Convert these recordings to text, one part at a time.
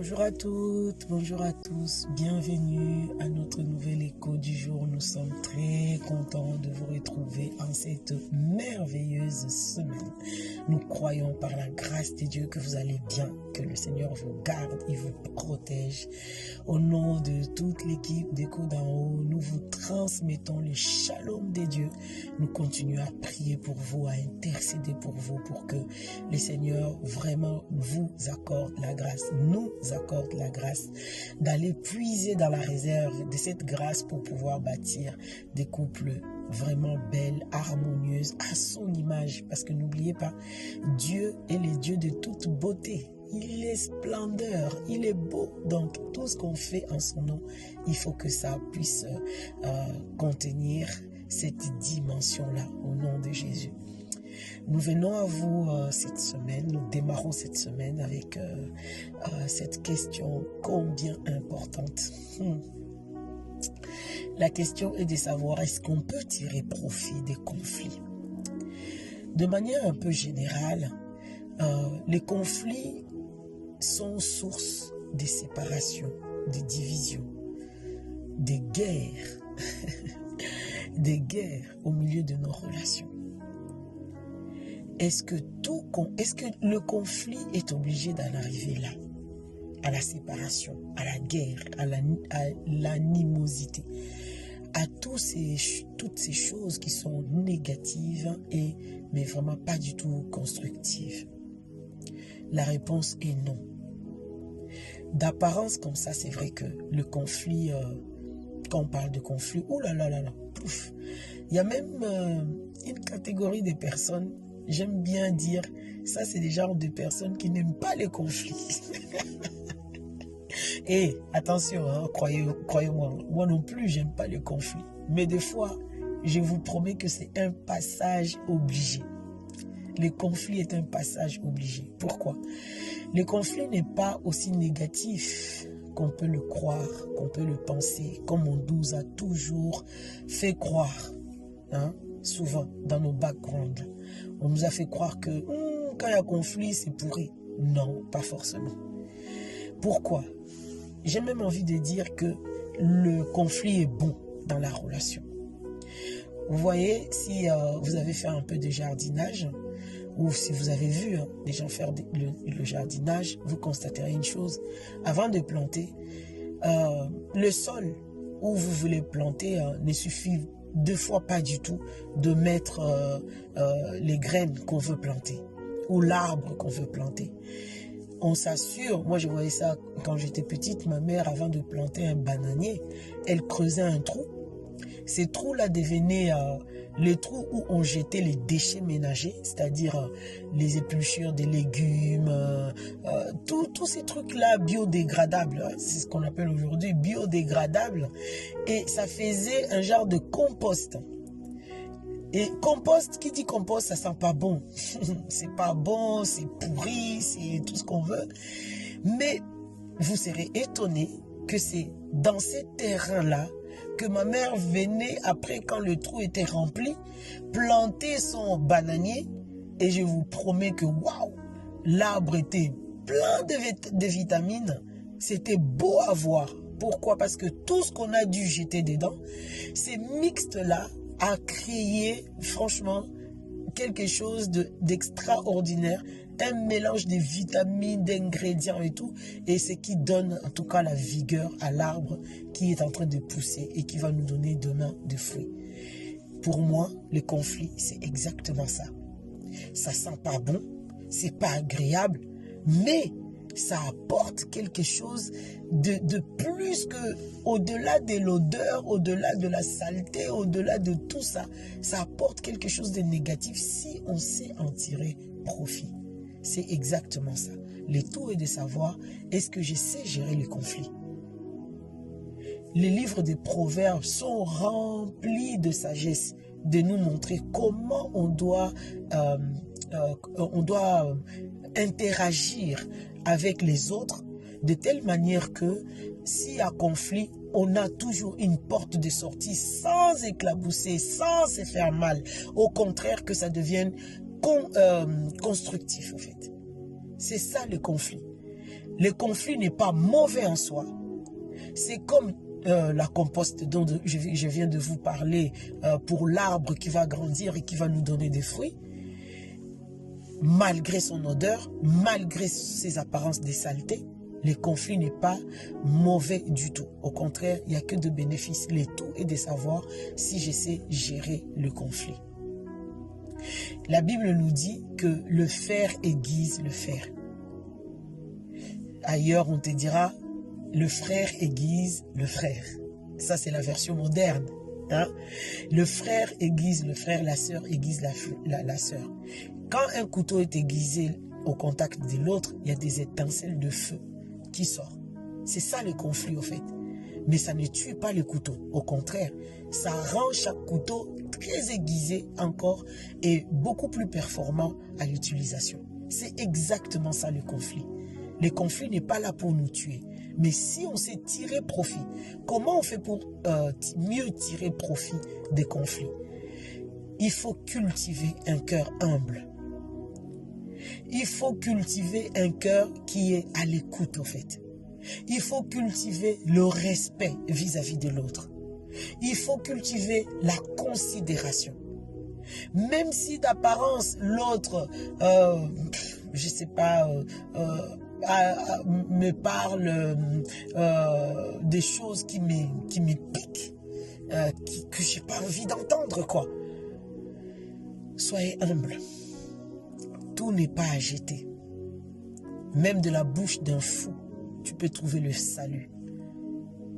Bonjour à toutes, bonjour à tous, bienvenue à notre nouvel écho du jour. Nous sommes très contents de vous retrouver en cette merveilleuse semaine. Nous croyons par la grâce de Dieu que vous allez bien, que le Seigneur vous garde et vous protège. Au nom de toute l'équipe d'écho d'en haut, nous vous transmettons le shalom de Dieu. Nous continuons à prier pour vous, à intercéder pour vous, pour que le Seigneur vraiment vous accorde la grâce. Nous accorde la grâce d'aller puiser dans la réserve de cette grâce pour pouvoir bâtir des couples vraiment belles, harmonieuses, à son image. Parce que n'oubliez pas, Dieu est le Dieu de toute beauté. Il est splendeur, il est beau. Donc tout ce qu'on fait en son nom, il faut que ça puisse euh, contenir cette dimension-là au nom de Jésus. Nous venons à vous euh, cette semaine, nous démarrons cette semaine avec euh, euh, cette question combien importante? Hmm. La question est de savoir est-ce qu'on peut tirer profit des conflits? De manière un peu générale, les conflits sont source des séparations, des divisions, des guerres, des guerres au milieu de nos relations. Est-ce que tout, est-ce que le conflit est obligé d'en arriver là? À la séparation, à la guerre, à l'animosité, à, ces, toutes ces choses qui sont négatives et mais vraiment pas du tout constructives. La réponse est non. D'apparence comme ça, c'est vrai que le conflit, euh, quand on parle de conflit, oh là là là là, pouf, il y a même euh, une catégorie de personnes j'aime bien dire, ça c'est des genres de personnes qui n'aiment pas les conflits. Et attention, hein, croyez-moi, moi non plus, j'aime pas les conflits. Mais des fois, je vous promets que c'est un passage obligé. Le conflit est un passage obligé. Pourquoi? Le conflit n'est pas aussi négatif qu'on peut le croire, qu'on peut le penser, comme on nous a toujours fait croire, hein, souvent dans nos backgrounds. On nous a fait croire que hmm, quand il y a conflit, c'est pourri. Non, pas forcément. Pourquoi? J'ai même envie de dire que le conflit est bon dans la relation. Vous voyez, si euh, vous avez fait un peu de jardinage, ou si vous avez vu hein, des gens faire le, jardinage, vous constaterez une chose. Avant de planter, euh, le sol où vous voulez planter euh, ne suffit deux fois pas du tout de mettre euh, euh, les graines qu'on veut planter ou l'arbre qu'on veut planter. On s'assure, moi je voyais ça quand j'étais petite, ma mère avant de planter un bananier, elle creusait un trou. Ces trous-là devenaient euh, les trous où on jetait les déchets ménagers, c'est-à-dire euh, les épluchures des légumes, euh, tous ces trucs-là biodégradables, hein, c'est ce qu'on appelle aujourd'hui biodégradables, et ça faisait un genre de compost. Et compost, qui dit compost, ça sent pas bon. c'est pas bon, c'est pourri, c'est tout ce qu'on veut. Mais vous serez étonné que c'est dans ces terrains-là que ma mère venait, après quand le trou était rempli, planter son bananier. Et je vous promets que, waouh, l'arbre était plein de, vitamines. C'était beau à voir. Pourquoi? Parce que tout ce qu'on a dû jeter dedans, ces mixtes-là a créé, franchement, quelque chose d'extraordinaire un mélange de vitamines, d'ingrédients et tout. Et c'est qui donne en tout cas la vigueur à l'arbre qui est en train de pousser et qui va nous donner demain des fruits. Pour moi, le conflit, c'est exactement ça. Ça sent pas bon, c'est pas agréable, mais ça apporte quelque chose de, de plus que au-delà de l'odeur, au-delà de la saleté, au-delà de tout ça, ça apporte quelque chose de négatif si on sait en tirer profit. C'est exactement ça. Le tout est de savoir, est-ce que je sais gérer les conflits? Les livres des proverbes sont remplis de sagesse, de nous montrer comment on doit, euh, euh, on doit interagir avec les autres de telle manière que s'il y a conflit, on a toujours une porte de sortie sans éclabousser, sans se faire mal. Au contraire, que ça devienne euh, constructif, en fait. C'est ça le conflit. Le conflit n'est pas mauvais en soi. C'est comme euh, la composte dont je, viens de vous parler euh, pour l'arbre qui va grandir et qui va nous donner des fruits. Malgré son odeur, malgré ses apparences de saleté, le conflit n'est pas mauvais du tout. Au contraire, il n'y a que de bénéfices. Le tout est de savoir si je sais gérer le conflit. La Bible nous dit que le fer aiguise le fer. Ailleurs, on te dira, le frère aiguise le frère. Ça, c'est la version moderne. Hein? Le frère aiguise le frère, la sœur aiguise la, la, sœur. Quand un couteau est aiguisé au contact de l'autre, il y a des étincelles de feu qui sortent. C'est ça le conflit, au fait. Mais ça ne tue pas le couteau. Au contraire, ça rend chaque couteau très aiguisé encore et beaucoup plus performant à l'utilisation. C'est exactement ça le conflit. Le conflit n'est pas là pour nous tuer. Mais si on sait tirer profit, comment on fait pour euh, mieux tirer profit des conflits? Il faut cultiver un cœur humble. Il faut cultiver un cœur qui est à l'écoute, en fait. Il faut cultiver le respect vis-à-vis -vis de l'autre. Il faut cultiver la considération. Même si d'apparence l'autre, euh, je sais pas, euh, euh me parle des choses qui me, piquent, qui, que j'ai pas envie d'entendre, quoi. Soyez humble. Tout n'est pas à jeter. Même de la bouche d'un fou, tu peux trouver le salut.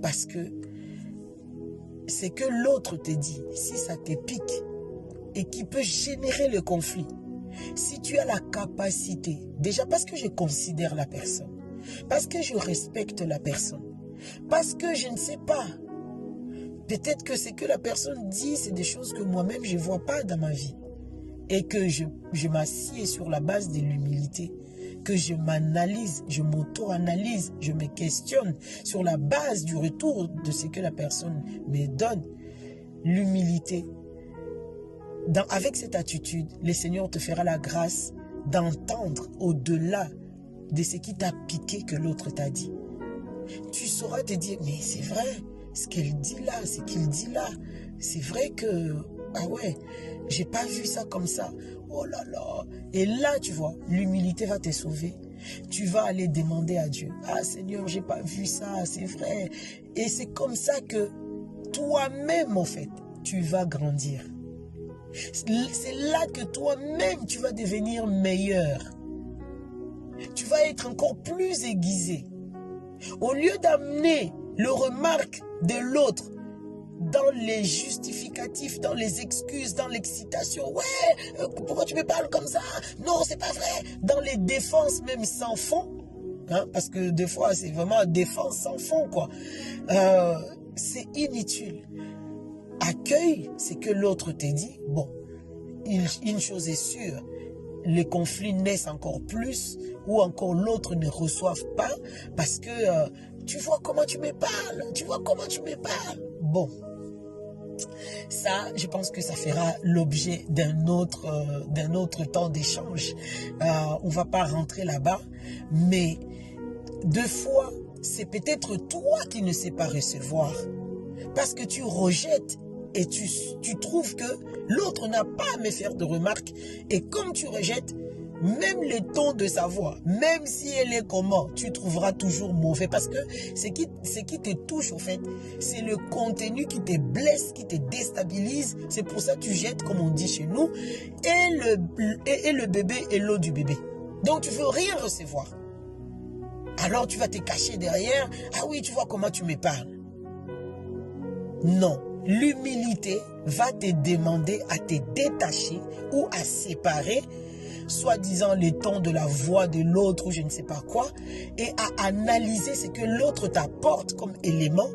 Parce que c'est que l'autre te dit, si ça te pique et qui peut générer le conflit, si tu as la capacité, déjà parce que je considère la personne, parce que je respecte la personne, parce que je ne sais pas, peut-être que ce que la personne dit, c'est des choses que moi-même je ne vois pas dans ma vie, et que je, je m'assieds sur la base de l'humilité, que je m'analyse, je m'auto-analyse, je me questionne sur la base du retour de ce que la personne me donne. L'humilité, avec cette attitude, le Seigneur te fera la grâce d'entendre au-delà de ce qui t'a piqué que l'autre t'a dit. Tu sauras te dire, mais c'est vrai, ce qu'elle dit là, ce qu'il dit là, c'est vrai que, ah ouais, j'ai pas vu ça comme ça. Oh là là. Et là, tu vois, l'humilité va te sauver. Tu vas aller demander à Dieu, ah Seigneur, j'ai pas vu ça, c'est vrai. Et c'est comme ça que toi-même, en fait, tu vas grandir. C'est là que toi-même, tu vas devenir meilleur. Tu vas être encore plus aiguisé. Au lieu d'amener le remarque de l'autre dans les justificatifs, dans les excuses, dans l'excitation. Ouais, euh, pourquoi tu me parles comme ça? Non, c'est pas vrai. Dans les défenses même sans fond. Hein, parce que des fois, c'est vraiment défense sans fond, quoi. Euh, c'est inutile accueille ce que l'autre te dit, bon, une chose est sûre, les conflits naissent encore plus ou encore l'autre ne reçoive pas parce que euh, tu vois comment tu me parles, tu vois comment tu me parles. Bon, ça, je pense que ça fera l'objet d'un autre, euh, d'un autre temps d'échange. Euh, on va pas rentrer là-bas, mais deux fois, c'est peut-être toi qui ne sais pas recevoir parce que tu rejettes et tu, tu trouves que l'autre n'a pas à me faire de remarques. Et comme tu rejettes, même le ton de sa voix, même si elle est comment, tu trouveras toujours mauvais. Parce que ce qui, ce qui te touche, en fait, c'est le contenu qui te blesse, qui te déstabilise. C'est pour ça que tu jettes, comme on dit chez nous, et le, et, le bébé et l'eau du bébé. Donc tu veux rien recevoir. Alors tu vas te cacher derrière. Ah oui, tu vois comment tu me parles. Non. L'humilité va te demander à te détacher ou à séparer soi-disant les tons de la voix de l'autre ou je ne sais pas quoi, et à analyser ce que l'autre t'apporte comme élément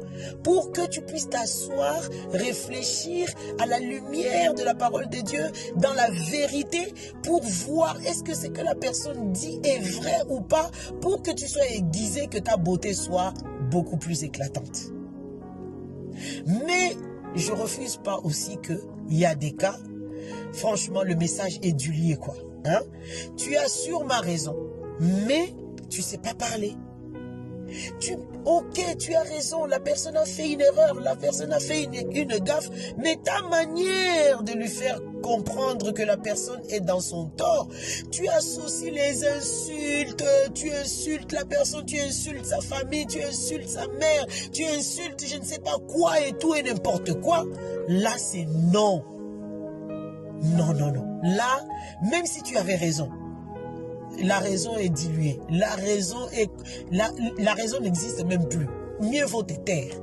pour que tu puisses t'asseoir, réfléchir à la lumière de la parole de Dieu, dans la vérité, pour voir est-ce que ce que la personne dit est vrai ou pas, pour que tu sois aiguisé, que ta beauté soit beaucoup plus éclatante. Mais je refuse pas aussi qu'il y a des cas, franchement, le message est du lié, quoi. Hein? Tu as sûrement raison, mais tu sais pas parler. Tu, ok, tu as raison, la personne a fait une erreur, la personne a fait une, une gaffe, mais ta manière de lui faire comprendre que la personne est dans son tort, tu associes les insultes, tu insultes la personne, tu insultes sa famille, tu insultes sa mère, tu insultes je ne sais pas quoi et tout et n'importe quoi. Là, c'est non. Non, non, non. Là, même si tu avais raison, la raison est diluée. La raison n'existe même plus. Mieux vaut te taire.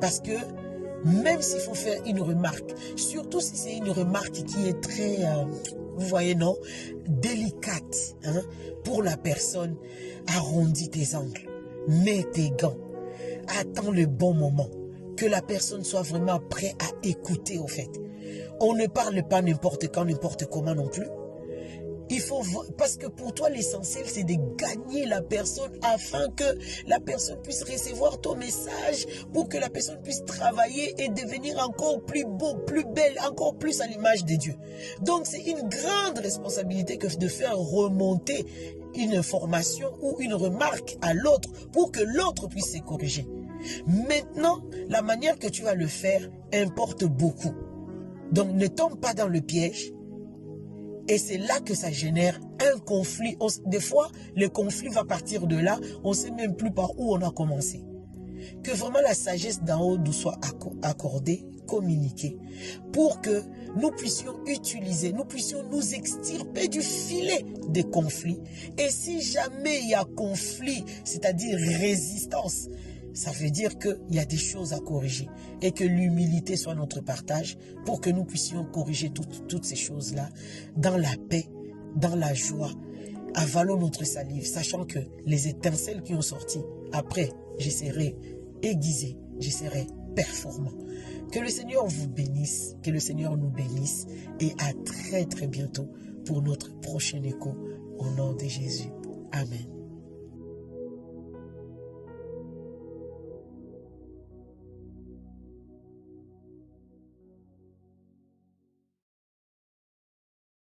Parce que même s'il faut faire une remarque, surtout si c'est une remarque qui est très, euh, vous voyez, non, délicate hein, pour la personne, arrondis tes angles, mets tes gants, attends le bon moment, que la personne soit vraiment prête à écouter au fait. On ne parle pas n'importe quand, n'importe comment non plus. Il faut parce que pour toi l'essentiel c'est de gagner la personne afin que la personne puisse recevoir ton message pour que la personne puisse travailler et devenir encore plus beau, plus belle, encore plus à l'image de Dieu. Donc c'est une grande responsabilité que de faire remonter une information ou une remarque à l'autre pour que l'autre puisse se corriger. Maintenant, la manière que tu vas le faire importe beaucoup. Donc ne tombe pas dans le piège et c'est là que ça génère un conflit. des fois, le conflit va partir de là. On ne sait même plus par où on a commencé. Que vraiment la sagesse d'en haut nous soit accordée, communiquée, pour que nous puissions utiliser, nous puissions nous extirper du filet des conflits. Et si jamais il y a conflit, c'est-à-dire résistance, ça veut dire qu'il y a des choses à corriger et que l'humilité soit notre partage pour que nous puissions corriger toutes, ces choses-là dans la paix, dans la joie. Avalons notre salive, sachant que les étincelles qui ont sorti, après, je serai aiguisé, je performant. Que le Seigneur vous bénisse, que le Seigneur nous bénisse et à très très bientôt pour notre prochain écho au nom de Jésus. Amen.